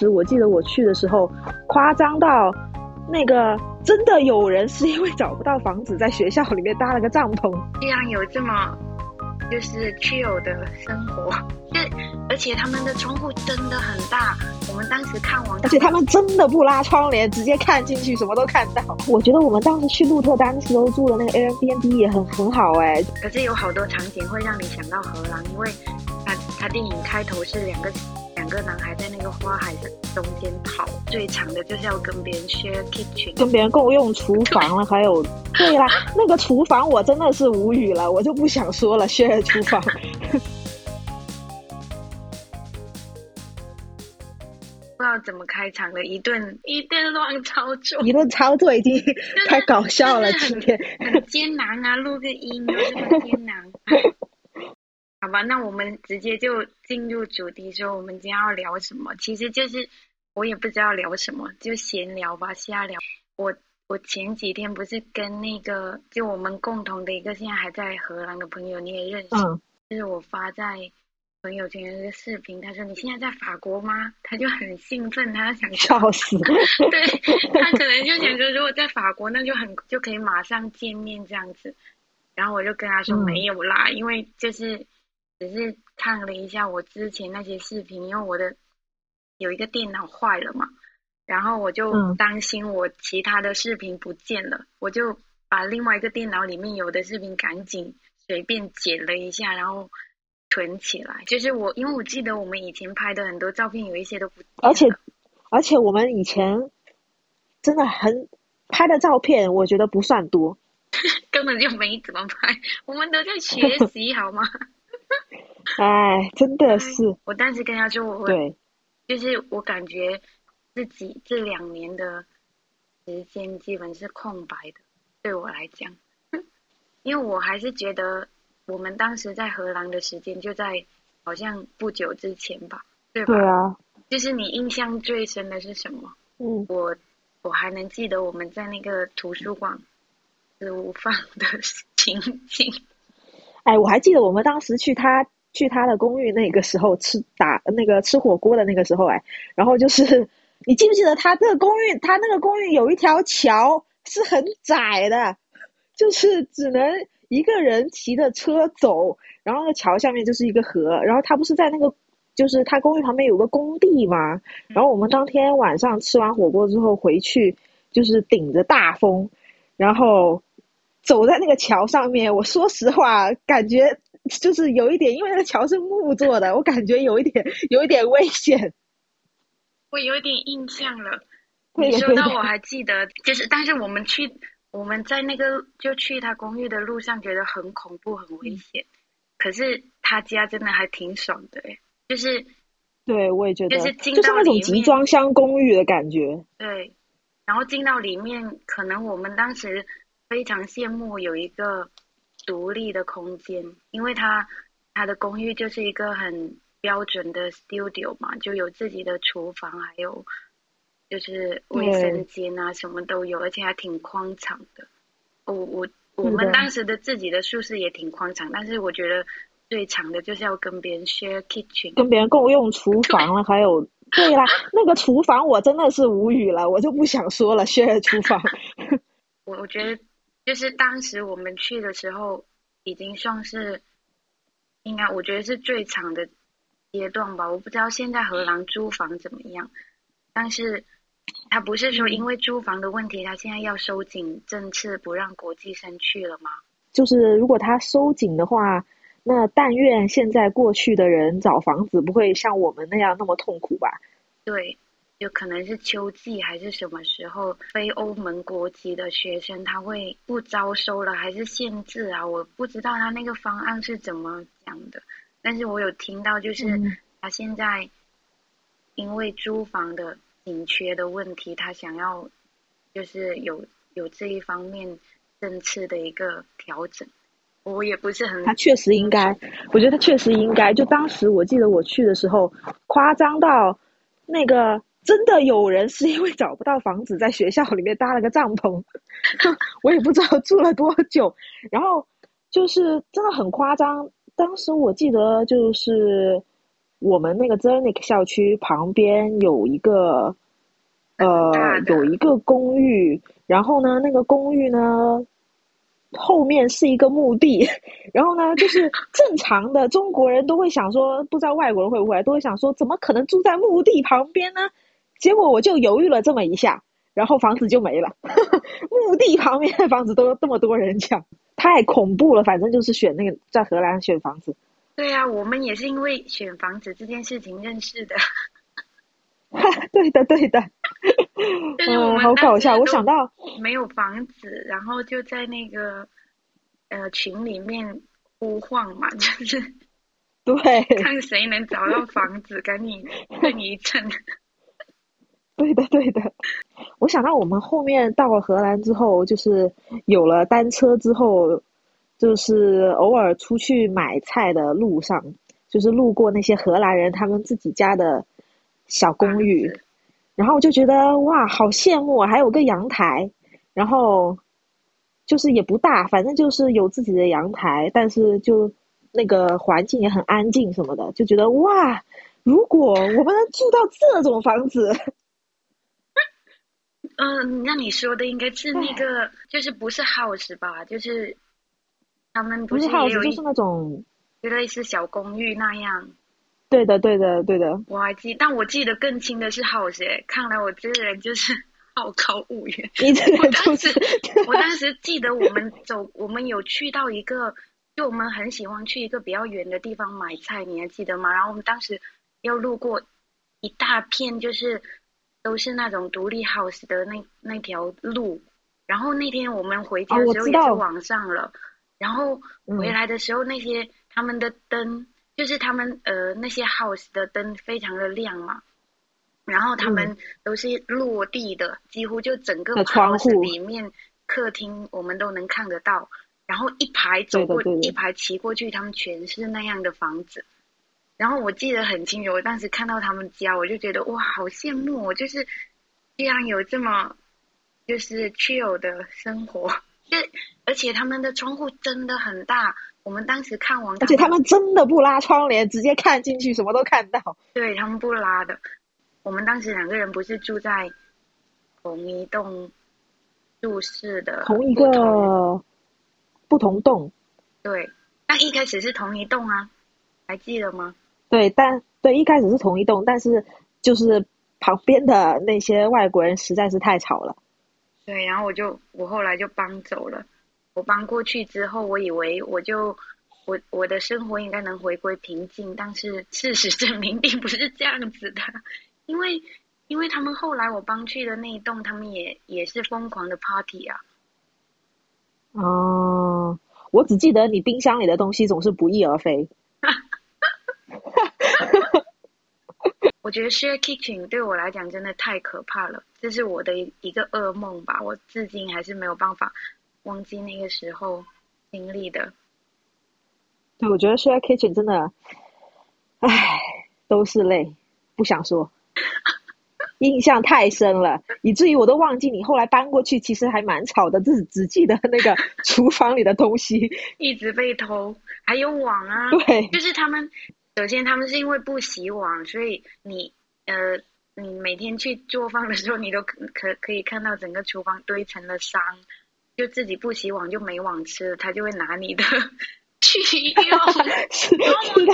时我记得我去的时候，夸张到那个真的有人是因为找不到房子，在学校里面搭了个帐篷。居然有这么就是 chill 的生活，就而且他们的窗户真的很大。我们当时看完，而且他们真的不拉窗帘，直接看进去，什么都看到。我觉得我们当时去鹿特丹的时候住的那个 Airbnb 也很很好哎。可是有好多场景会让你想到荷兰，因为它它电影开头是两个。两个男孩在那个花海的中间跑，最长的就是要跟别人 share kitchen，跟别人共用厨房了。还有，对啦，那个厨房我真的是无语了，我就不想说了。share 厨房，不知道怎么开场了，一顿一顿乱操作，一顿操作已经太搞笑了，今天很艰难啊，录个音有这么艰难。那我们直接就进入主题，说我们今天要聊什么？其实就是我也不知道聊什么，就闲聊吧，瞎聊。我我前几天不是跟那个就我们共同的一个现在还在荷兰的朋友，你也认识，就是我发在朋友圈的一个视频，他说你现在在法国吗？他就很兴奋，他想笑死，对他可能就想说，如果在法国，那就很就可以马上见面这样子。然后我就跟他说没有啦，因为就是。只是看了一下我之前那些视频，因为我的有一个电脑坏了嘛，然后我就担心我其他的视频不见了，我就把另外一个电脑里面有的视频赶紧随便剪了一下，然后存起来。就是我，因为我记得我们以前拍的很多照片，有一些都不，而且而且我们以前真的很拍的照片，我觉得不算多，根本就没怎么拍，我们都在学习，好吗？哎，真的是！我当时跟他说，我对，就是我感觉自己这两年的时间基本是空白的，对我来讲，因为我还是觉得我们当时在荷兰的时间就在好像不久之前吧，对吧？对啊。就是你印象最深的是什么？嗯，我我还能记得我们在那个图书馆吃午饭的 情景。哎，我还记得我们当时去他去他的公寓那个时候吃打那个吃火锅的那个时候，哎，然后就是你记不记得他这个公寓，他那个公寓有一条桥是很窄的，就是只能一个人骑着车走，然后那个桥下面就是一个河，然后他不是在那个就是他公寓旁边有个工地嘛，然后我们当天晚上吃完火锅之后回去，就是顶着大风，然后。走在那个桥上面，我说实话，感觉就是有一点，因为那个桥是木做的，我感觉有一点，有一点危险。我有点印象了，你说到我还记得，就是，但是我们去，我们在那个就去他公寓的路上，觉得很恐怖、很危险。可是他家真的还挺爽的，哎，就是，对我也觉得，就是进到那种集装箱公寓的感觉。对，然后进到里面，可能我们当时。非常羡慕有一个独立的空间，因为他他的公寓就是一个很标准的 studio 嘛，就有自己的厨房，还有就是卫生间啊，什么都有，而且还挺宽敞的。我我我们当时的自己的宿舍也挺宽敞，但是我觉得最长的就是要跟别人 share kitchen，跟别人共用厨房了，还有对啦，那个厨房我真的是无语了，我就不想说了，share 厨房。我我觉得。就是当时我们去的时候，已经算是应该，我觉得是最长的阶段吧。我不知道现在荷兰租房怎么样，但是他不是说因为租房的问题，他现在要收紧政策，不让国际生去了吗？就是如果他收紧的话，那但愿现在过去的人找房子不会像我们那样那么痛苦吧？对。就可能是秋季还是什么时候，非欧盟国籍的学生他会不招收了，还是限制啊？我不知道他那个方案是怎么讲的，但是我有听到，就是他现在因为租房的紧缺的问题，他想要就是有有这一方面政策的一个调整。我也不是很，他确实应该，我觉得他确实应该。就当时我记得我去的时候，夸张到那个。真的有人是因为找不到房子，在学校里面搭了个帐篷，我也不知道住了多久。然后就是真的很夸张。当时我记得就是我们那个 Zernik 校区旁边有一个，呃，有一个公寓，然后呢，那个公寓呢，后面是一个墓地，然后呢，就是正常的中国人都会想说，不知道外国人会不会都会想说，怎么可能住在墓地旁边呢？结果我就犹豫了这么一下，然后房子就没了。墓地旁边的房子都这么多人抢，太恐怖了。反正就是选那个在荷兰选房子。对呀，我们也是因为选房子这件事情认识的。对的，对的。嗯，好搞笑。我想到没有房子，然后就在那个呃群里面呼唤嘛，就是对，看谁能找到房子，赶紧挣一挣。对的，对的。我想到我们后面到了荷兰之后，就是有了单车之后，就是偶尔出去买菜的路上，就是路过那些荷兰人他们自己家的小公寓，然后我就觉得哇，好羡慕，还有个阳台，然后就是也不大，反正就是有自己的阳台，但是就那个环境也很安静什么的，就觉得哇，如果我们能住到这种房子。嗯，那你说的应该是那个，就是不是 house 吧？就是他们不是也有就是那种，就类似小公寓那样。对的，对的，对的。我还记，但我记得更清的是 house。看来我这个人就是 好高骛远。你这个当时，我当时记得我们走，我们有去到一个，就我们很喜欢去一个比较远的地方买菜，你还记得吗？然后我们当时要路过一大片，就是。都是那种独立 house 的那那条路，然后那天我们回家的时候也是晚上了，然后回来的时候那些他们的灯，就是他们呃那些 house 的灯非常的亮嘛，然后他们都是落地的，几乎就整个 house 里面客厅我们都能看得到，然后一排走过一排骑过去，他们全是那样的房子。然后我记得很清楚，我当时看到他们家，我就觉得哇，好羡慕！我就是居然有这么就是 chill 的生活，就而且他们的窗户真的很大。我们当时看完，而且他们真的不拉窗帘，直接看进去，什么都看到。对他们不拉的。我们当时两个人不是住在同一栋住室的同一个不同栋。对，但一开始是同一栋啊，还记得吗？对，但对一开始是同一栋，但是就是旁边的那些外国人实在是太吵了。对，然后我就我后来就搬走了。我搬过去之后，我以为我就我我的生活应该能回归平静，但是事实证明并不是这样子的。因为因为他们后来我搬去的那一栋，他们也也是疯狂的 party 啊。哦，我只记得你冰箱里的东西总是不翼而飞。我觉得 share kitchen 对我来讲真的太可怕了，这是我的一个噩梦吧。我至今还是没有办法忘记那个时候经历的。对，我觉得 share kitchen 真的，唉，都是泪，不想说，印象太深了，以至于我都忘记你后来搬过去，其实还蛮吵的，只只记得那个厨房里的东西 一直被偷，还有网啊，对，就是他们。首先，他们是因为不洗碗，所以你呃，你每天去做饭的时候，你都可可可以看到整个厨房堆成了山，就自己不洗碗就没碗吃，他就会拿你的去用。是的，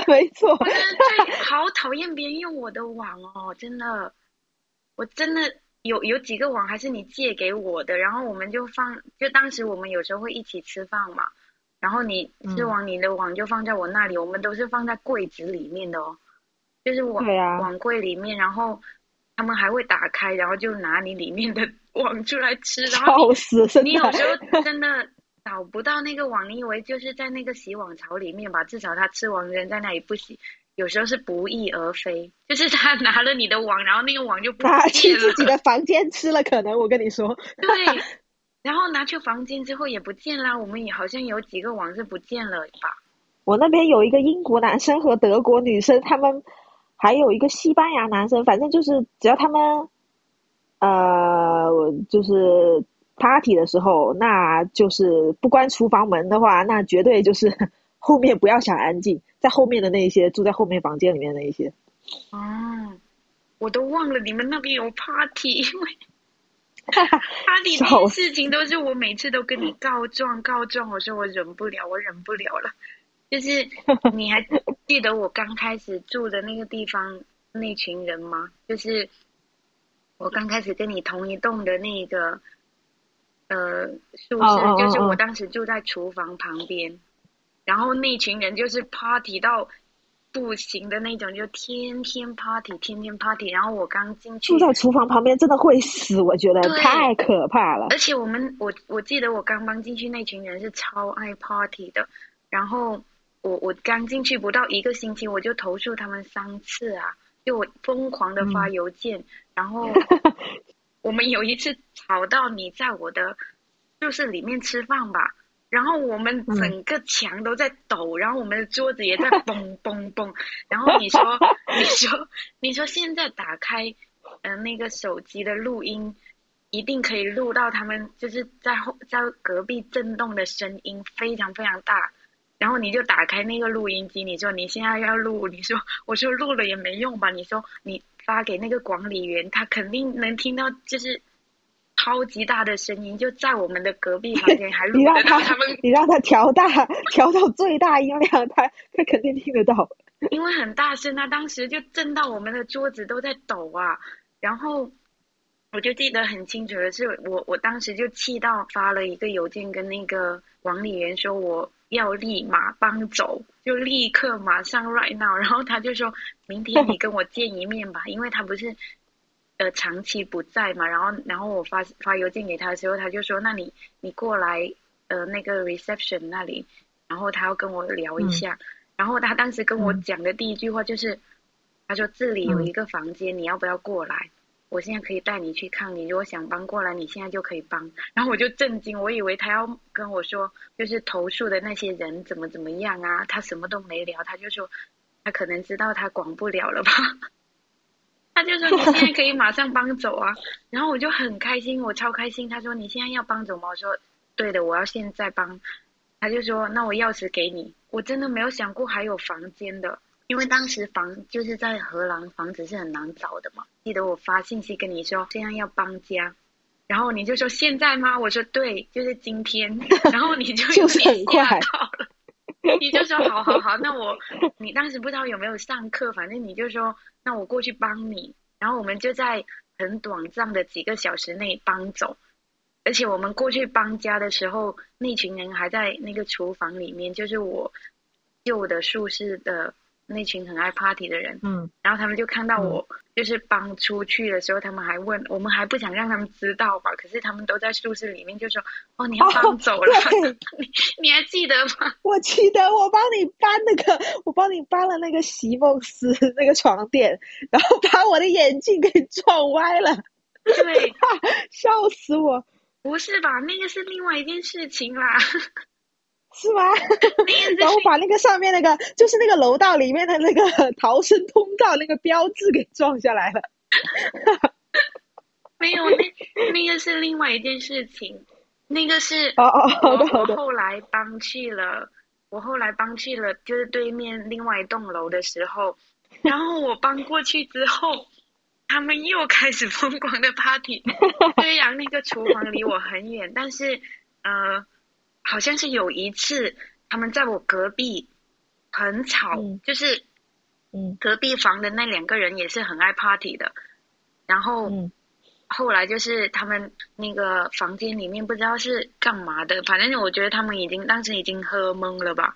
没错。我真的最好讨厌别人用我的碗哦，真的，我真的有有几个碗还是你借给我的，然后我们就放，就当时我们有时候会一起吃饭嘛。然后你吃完你的网就放在我那里，我们都是放在柜子里面的哦，就是网网柜里面，然后他们还会打开，然后就拿你里面的 网出来吃，然后你有时候真的找不到那个网，你以为就是在那个洗碗槽里面吧？至少他吃完扔在那里不洗，有时候是不翼而飞，就是他拿了你的网，然后那个网就不拿去自己的房间吃了，可能我跟你说，对。然后拿去房间之后也不见啦，我们也好像有几个网是不见了吧？我那边有一个英国男生和德国女生，他们还有一个西班牙男生，反正就是只要他们呃，就是 party 的时候，那就是不关厨房门的话，那绝对就是 后面不要想安静，在后面的那一些住在后面房间里面的那一些。哦，我都忘了你们那边有 party，因为 party 这件事情都是我每次都跟你告状告状，我说我忍不了，我忍不了了。就是你还 记得我刚开始住的那个地方那群人吗？就是我刚开始跟你同一栋的那个呃宿舍，就是我当时住在厨房旁边，然后那群人就是 party 到。不行的那种，就天天 party，天天 party。然后我刚进去，住在厨房旁边真的会死，我觉得太可怕了。而且我们，我我记得我刚搬进去那群人是超爱 party 的。然后我我刚进去不到一个星期，我就投诉他们三次啊，就我疯狂的发邮件。然后 我们有一次吵到你在我的就是里面吃饭吧。然后我们整个墙都在抖，然后我们的桌子也在嘣嘣嘣。然后你说，你说，你说现在打开，嗯，那个手机的录音，一定可以录到他们就是在后在隔壁震动的声音，非常非常大。然后你就打开那个录音机，你说你现在要录，你说我说录了也没用吧？你说你发给那个管理员，他肯定能听到，就是。超级大的声音就在我们的隔壁房间，还录 得到他们。你让他调大，调到最大音量，他他肯定听得到。因为很大声，他当时就震到我们的桌子都在抖啊。然后我就记得很清楚的是，我我当时就气到发了一个邮件跟那个管理员说我要立马搬走，就立刻马上 right now。然后他就说明天你跟我见一面吧，因为他不是。呃，长期不在嘛，然后，然后我发发邮件给他的时候，他就说：“那你你过来，呃，那个 reception 那里，然后他要跟我聊一下。”然后他当时跟我讲的第一句话就是：“他说这里有一个房间，你要不要过来？我现在可以带你去看。你如果想搬过来，你现在就可以搬。”然后我就震惊，我以为他要跟我说，就是投诉的那些人怎么怎么样啊？他什么都没聊，他就说他可能知道他管不了了吧。他就说你现在可以马上搬走啊，然后我就很开心，我超开心。他说你现在要搬走吗？我说对的，我要现在搬。他就说那我钥匙给你。我真的没有想过还有房间的，因为当时房就是在荷兰，房子是很难找的嘛。记得我发信息跟你说现在要搬家，然后你就说现在吗？我说对，就是今天。然后你就就是很快到了，你就说好好好，那我你当时不知道有没有上课，反正你就说。那我过去帮你，然后我们就在很短暂的几个小时内搬走，而且我们过去搬家的时候，那群人还在那个厨房里面，就是我旧的宿舍的。那群很爱 party 的人，嗯，然后他们就看到我就是搬出去的时候，他们还问我们还不想让他们知道吧？可是他们都在宿舍里面就说：“哦，你要搬走了，你你还记得吗？”我记得，我帮你搬那个，我帮你搬了那个席梦思那个床垫，然后把我的眼镜给撞歪了。对，笑死我！不是吧？那个是另外一件事情啦。是吗？然后把那个上面那个，就是那个楼道里面的那个 逃生通道那个标志给撞下来了。没有，那那个是另外一件事情。那个是哦哦，好的好的。后来搬去了，我后来搬去了，就是对面另外一栋楼的时候，然后我搬过去之后，他们又开始疯狂的 party。虽然那个厨房离我很远，但是呃。好像是有一次，他们在我隔壁很吵，就是，嗯，隔壁房的那两个人也是很爱 party 的，然后后来就是他们那个房间里面不知道是干嘛的，反正我觉得他们已经当时已经喝懵了吧，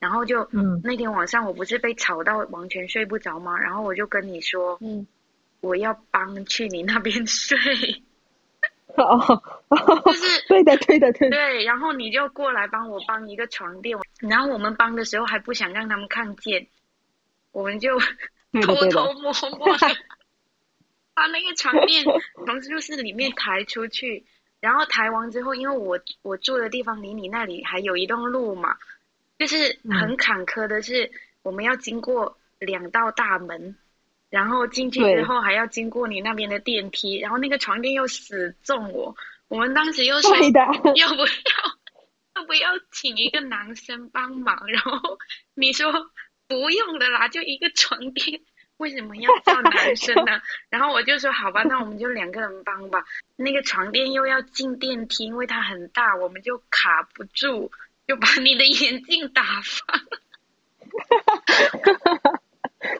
然后就嗯。那天晚上我不是被吵到完全睡不着吗？然后我就跟你说，嗯，我要搬去你那边睡。哦，就是 对的，对的，对。对，然后你就过来帮我搬一个床垫，然后我们搬的时候还不想让他们看见，我们就 偷偷摸摸的把那个床垫从宿舍里面抬出去，然后抬完之后，因为我我住的地方离你那里还有一段路嘛，就是很坎坷的是，我们要经过两道大门。然后进去之后还要经过你那边的电梯，然后那个床垫又死重我，我们当时又说 要不要，要不要请一个男生帮忙？然后你说不用的啦，就一个床垫，为什么要叫男生呢？然后我就说好吧，那我们就两个人帮吧。那个床垫又要进电梯，因为它很大，我们就卡不住，就把你的眼镜打翻。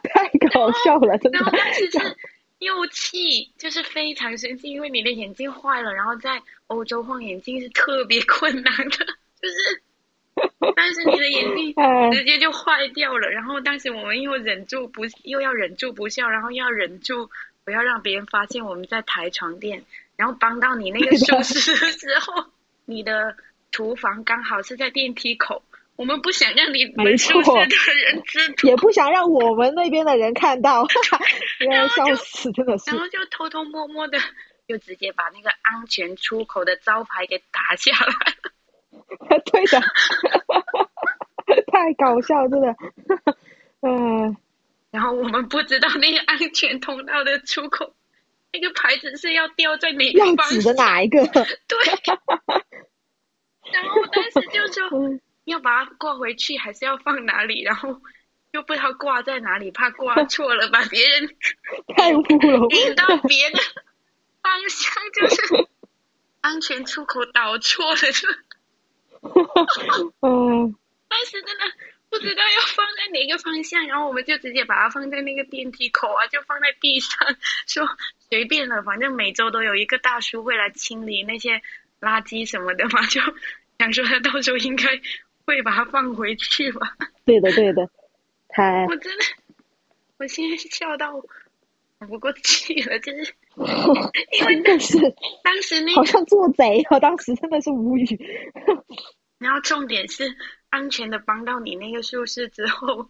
太搞笑了，真的。然后当时是又气，就是非常生气，因为你的眼镜坏了，然后在欧洲换眼镜是特别困难的，就是，但是你的眼镜直接就坏掉了。然后当时我们又忍住不，又要忍住不笑，然后要忍住不要让别人发现我们在抬床垫，然后帮到你那个宿舍的时候，你的厨房刚好是在电梯口。我们不想让你没错的人知 道，也不想让我们那边的人看到，要笑死，真的是。然后就偷偷摸摸的，就直接把那个安全出口的招牌给打下来。对的，太搞笑，真的。嗯，然后我们不知道那个安全通道的出口，那个牌子是要掉在哪个方向？指的哪一个？对。然后我当时就说。要把它挂回去，还是要放哪里？然后又不知道挂在哪里，怕挂 错了，把别人 太污了，引到别的方向，就是安全出口导错了，是嗯，当时真的不知道要放在哪个方向，然后我们就直接把它放在那个电梯口啊，就放在地上，说随便了，反正每周都有一个大叔会来清理那些垃圾什么的嘛，就想说他到时候应该。会把它放回去吧。对的，对的，太……我真的，我现在笑到喘不过气了，就是 真的是当时那好像做贼哦，当时真的是无语。然后重点是安全的帮到你那个宿舍之后，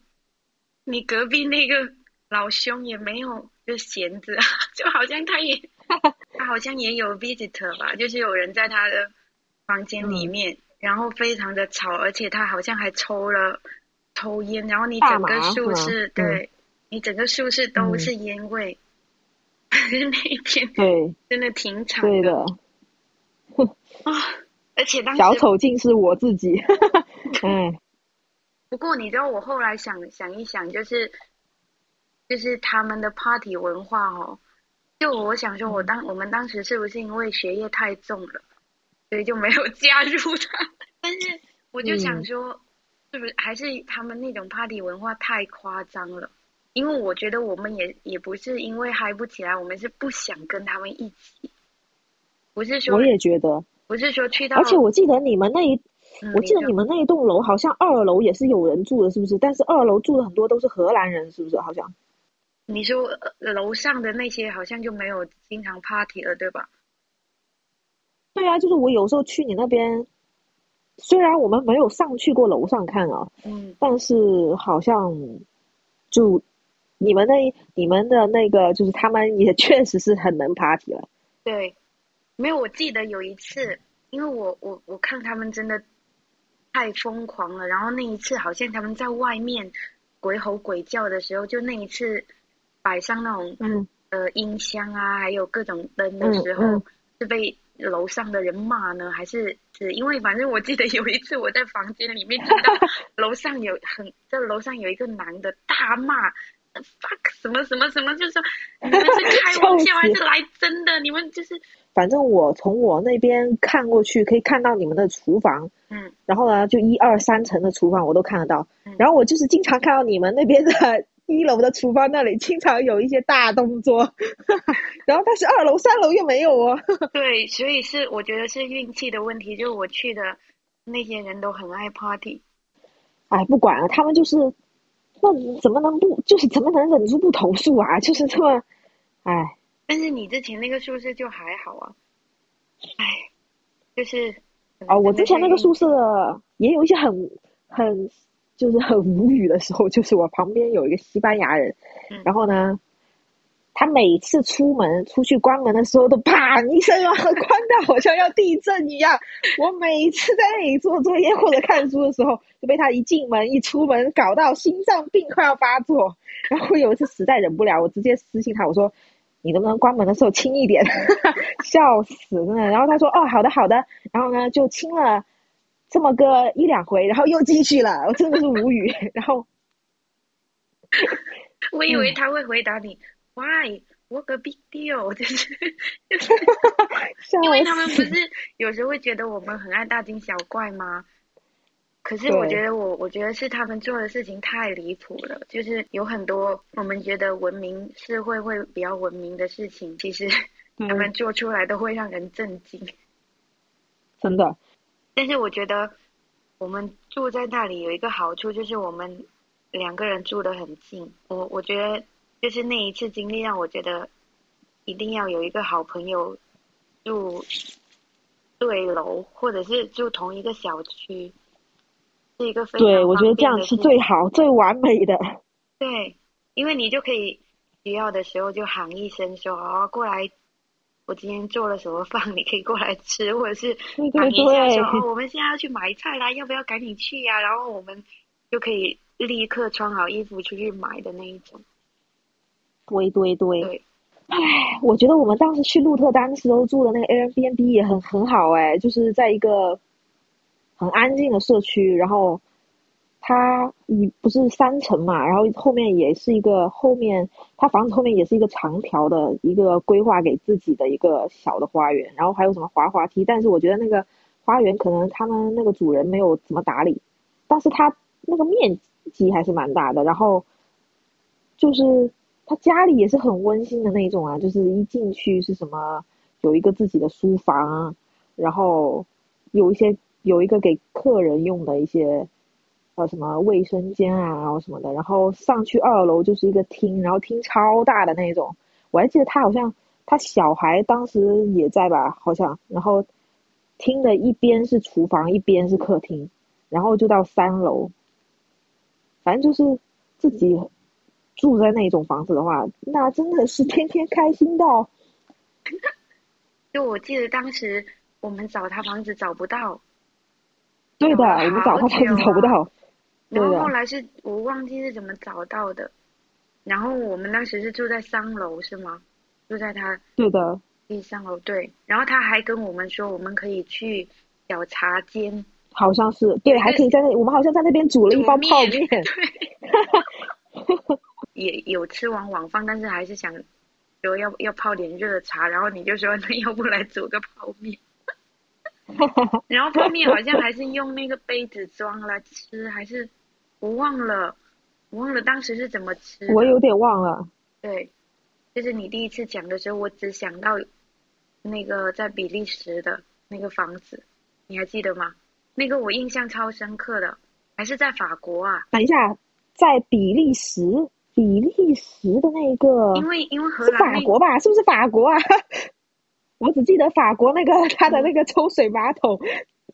你隔壁那个老兄也没有就闲着，就好像他也他好像也有 visitor 吧，就是有人在他的房间里面。然后非常的吵，而且他好像还抽了抽烟，然后你整个宿舍，对你整个宿舍都是烟味。那一天对，真的挺惨的。啊！而且当时小丑竟是我自己。嗯。不过你知道，我后来想想一想，就是就是他们的 party 文化哦，就我想说，我当我们当时是不是因为学业太重了？所以就没有加入他，但是我就想说，是不是还是他们那种 party 文化太夸张了？因为我觉得我们也也不是因为嗨不起来，我们是不想跟他们一起。不是说我也觉得，不是说去到，而且我记得你们那一，我记得你们那一栋楼好像二楼也是有人住的，是不是？但是二楼住的很多都是荷兰人，是不是？好像你说楼上的那些好像就没有经常 party 了，对吧？对啊，就是我有时候去你那边，虽然我们没有上去过楼上看啊，嗯，但是好像就你们那、你们的那个，就是他们也确实是很能 party 了。对，没有，我记得有一次，因为我我我看他们真的太疯狂了，然后那一次好像他们在外面鬼吼鬼叫的时候，就那一次摆上那种嗯呃音箱啊，还有各种灯的时候，是被。楼上的人骂呢，还是是因为反正我记得有一次我在房间里面听到楼上有很在楼上有一个男的大骂 fuck 什么什么什么，就是说 你们是开玩笑还是来真的？你们就是反正我从我那边看过去可以看到你们的厨房，嗯，然后呢就一二三层的厨房我都看得到，然后我就是经常看到你们那边的。一楼的厨房那里经常有一些大动作，然后但是二楼、三楼又没有哦。对，所以是我觉得是运气的问题，就是我去的那些人都很爱 party。哎，不管了，他们就是那怎么能不就是怎么能忍住不投诉啊？就是这么哎。但是你之前那个宿舍就还好啊。哎，就是啊，我之前那个宿舍也有一些很很。就是很无语的时候，就是我旁边有一个西班牙人，然后呢，他每次出门出去关门的时候都啪一声啊，关的好像要地震一样。我每次在那里做作业或者看书的时候，就被他一进门一出门搞到心脏病快要发作。然后有一次实在忍不了，我直接私信他，我说：“你能不能关门的时候轻一点？” 笑死真的。然后他说：“哦，好的好的。”然后呢，就轻了。这么个一两回，然后又进去了，我真的是无语。然后，我以为他会回答你，Why？我个 big deal，就是就 是，因为他们不是有时候会觉得我们很爱大惊小怪吗？可是我觉得我我觉得是他们做的事情太离谱了，就是有很多我们觉得文明社会会比较文明的事情，其实 他们做出来都会让人震惊。真的，但是我觉得我们住在那里有一个好处，就是我们两个人住得很近。我我觉得就是那一次经历让我觉得一定要有一个好朋友住对楼，或者是住同一个小区。是一个非常对，我觉得这样是最好、最完美的。对，因为你就可以需要的时候就喊一声说：“哦，过来，我今天做了什么饭，你可以过来吃。”或者是喊一下说：“哦，我们现在要去买菜啦，要不要赶紧去呀？”然后我们就可以立刻穿好衣服出去买的那一种。对对对。唉，我觉得我们当时去鹿特丹的时候住的那个 Airbnb 也很很好哎，就是在一个。很安静的社区，然后它你不是三层嘛，然后后面也是一个后面，它房子后面也是一个长条的一个规划给自己的一个小的花园，然后还有什么滑滑梯，但是我觉得那个花园可能他们那个主人没有怎么打理，但是他那个面积还是蛮大的，然后就是他家里也是很温馨的那种啊，就是一进去是什么有一个自己的书房，然后有一些。有一个给客人用的一些，呃，什么卫生间啊，然后什么的，然后上去二楼就是一个厅，然后厅超大的那种。我还记得他好像他小孩当时也在吧，好像。然后厅的一边是厨房，一边是客厅，然后就到三楼。反正就是自己住在那种房子的话，那真的是天天开心到。就我记得当时我们找他房子找不到。对的，我们找他房子找不到。然后后来是我忘记是怎么找到的。然后我们当时是住在三楼，是吗？住在他对的第三楼对。然后他还跟我们说，我们可以去小茶间，好像是对，还可以在那，我们好像在那边煮了一包泡面。对，也有吃完晚饭，但是还是想说要要泡点热茶，然后你就说那要不来煮个泡面。然后泡面好像还是用那个杯子装来吃，还是我忘了，我忘了当时是怎么吃。我有点忘了。对，就是你第一次讲的时候，我只想到那个在比利时的那个房子，你还记得吗？那个我印象超深刻的，还是在法国啊？等一下，在比利时，比利时的那个，因为因为荷兰法国吧？是不是法国啊？我只记得法国那个他的那个抽水马桶，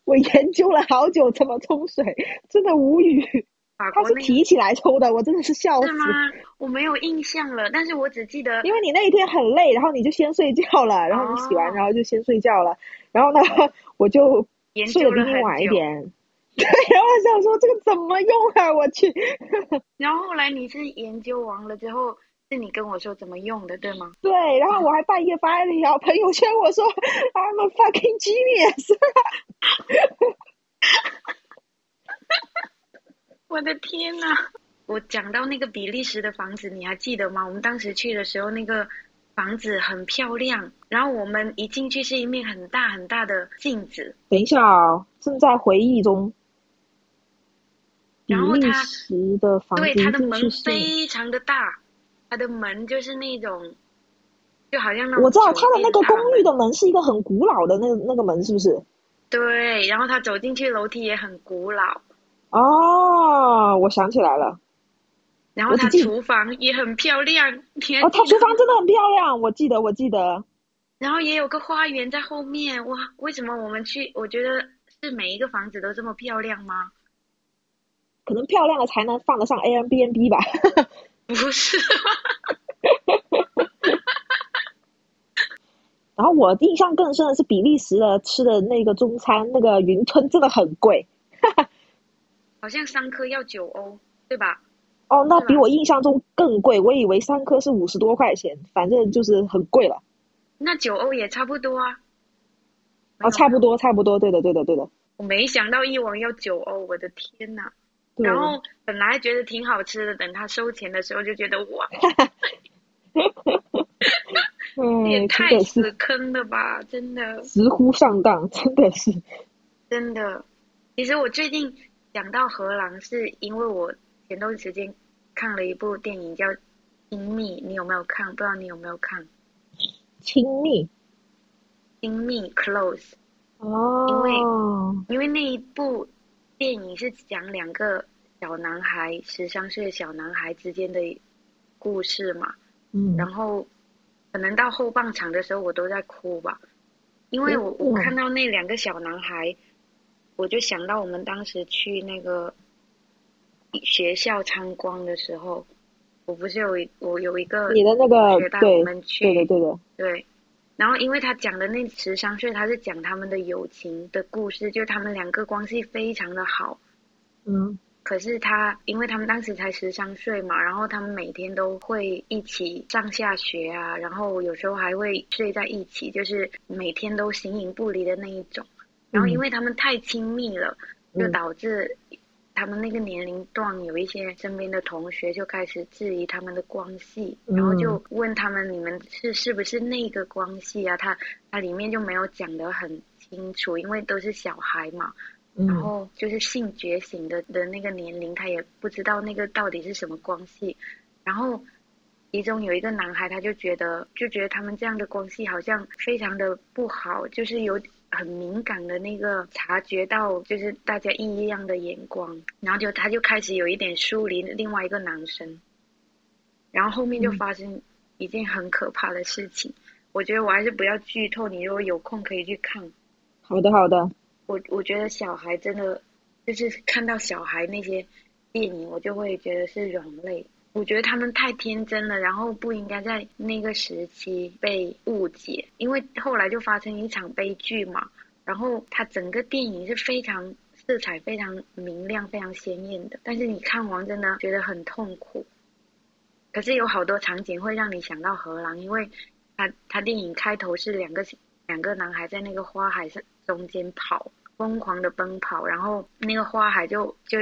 我研究了好久怎么冲水，真的无语。他是提起来抽的，我真的是笑死。是吗？我没有印象了，但是我只记得，因为你那一天很累，然后你就先睡觉了，然后你洗完然后就先睡觉了，然后呢，我就睡得比你晚一点。对，然后我想说这个怎么用啊？我去。然后后来你是研究完了之后。是你跟我说怎么用的，对吗？对，然后我还半夜发了一条朋友圈，我说 I'm a fucking genius。我的天呐！我讲到那个比利时的房子，你还记得吗？我们当时去的时候，那个房子很漂亮，然后我们一进去是一面很大很大的镜子。等一下啊，正在回忆中。然后它的房子，对它的门非常的大。它的门就是那种，就好像那我知道它的那个公寓的门是一个很古老的那那个门，是不是？对，然后他走进去楼梯也很古老。哦，我想起来了。然后他厨房也很漂亮。哦，他厨房真的很漂亮，我记得，我记得。然后也有个花园在后面，哇！为什么我们去？我觉得是每一个房子都这么漂亮吗？可能漂亮了才能放得上 A M B N B 吧。不是，然后我印象更深的是比利时的吃的那个中餐，那个云吞真的很贵，好像三颗要九欧，对吧？哦，那比我印象中更贵，我以为三颗是五十多块钱，反正就是很贵了。那九欧也差不多啊。哦，差不多，差不多，对的，对的，对的。我没想到一碗要九欧，我的天呐！然后本来觉得挺好吃的，等他收钱的时候就觉得哇，也太死坑了吧！真的，直呼上当，真的是。真的。其实我最近讲到荷兰，是因为我前段时间看了一部电影叫《亲密》，你有没有看？不知道你有没有看《亲密亲密 Close》？哦，因为因为那一部电影是讲两个小男孩，十三岁的小男孩之间的故事嘛。嗯，然后可能到后半场的时候，我都在哭吧，因为我我嗯看到那两个小男孩，我就想到我们当时去那个学校参观的时候，我不是有一我有一个你的那个学带我们去对的对的，对，然后因为他讲的那十三岁，他是讲他们的友情的故事，就他们两个关系非常的好。嗯可是他，因为他们当时才十三岁嘛，然后他们每天都会一起上下学啊，然后有时候还会睡在一起，就是每天都形影不离的那一种。然后因为他们太亲密了，就嗯导致他们那个年龄段有一些身边的同学就开始质疑他们的关系，嗯然后就问他们你们是是不是那个关系啊？他他里面就没有讲得很清楚，因为都是小孩嘛。然嗯后就是性觉醒的的那个年龄，他也不知道那个到底是什么关系。然后其中有一个男孩，他就觉得就觉得他们这样的关系好像非常的不好，就是有很敏感的那个察觉到就是大家异样的眼光，然后就他就开始有一点疏离另外一个男生，然后后面就嗯发生一件很可怕的事情。我觉得我还是不要剧透，你如果有空可以去看。好的好的，我我觉得小孩真的就是看到小孩那些电影，我就会觉得是软肋。我觉得他们太天真了，然后不应该在那个时期被误解，因为后来就发生一场悲剧嘛。然后它整个电影是非常色彩非常明亮、非常鲜艳的，但是你看完真的觉得很痛苦。可是有好多场景会让你想到荷兰，因为它它电影开头是两个两个男孩在那个花海上中间跑，疯狂的奔跑，然后那个花海就就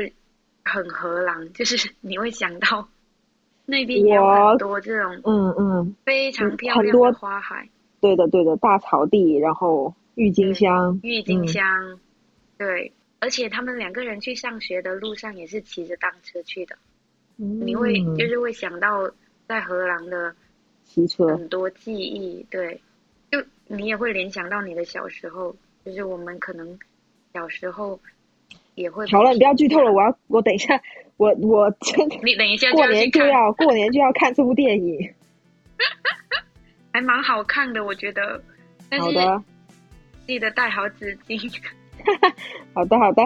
很荷兰，就是你会想到那边也有我很多这种嗯嗯，非常漂亮的花海，对的对的，大草地，然后郁金香，郁金嗯香，对，而且他们两个人去上学的路上也是骑着单车去的，你会嗯就是会想到在荷兰的骑车，很多记忆，对，就你也会联想到你的小时候，就是我们可能小时候也会。好了，你不要剧透了，我要我等一下，我我真的你等一下过年就要过年就要看这部电影。还蛮好看的，我觉得。但是好的，记得带好纸巾。好的，好的，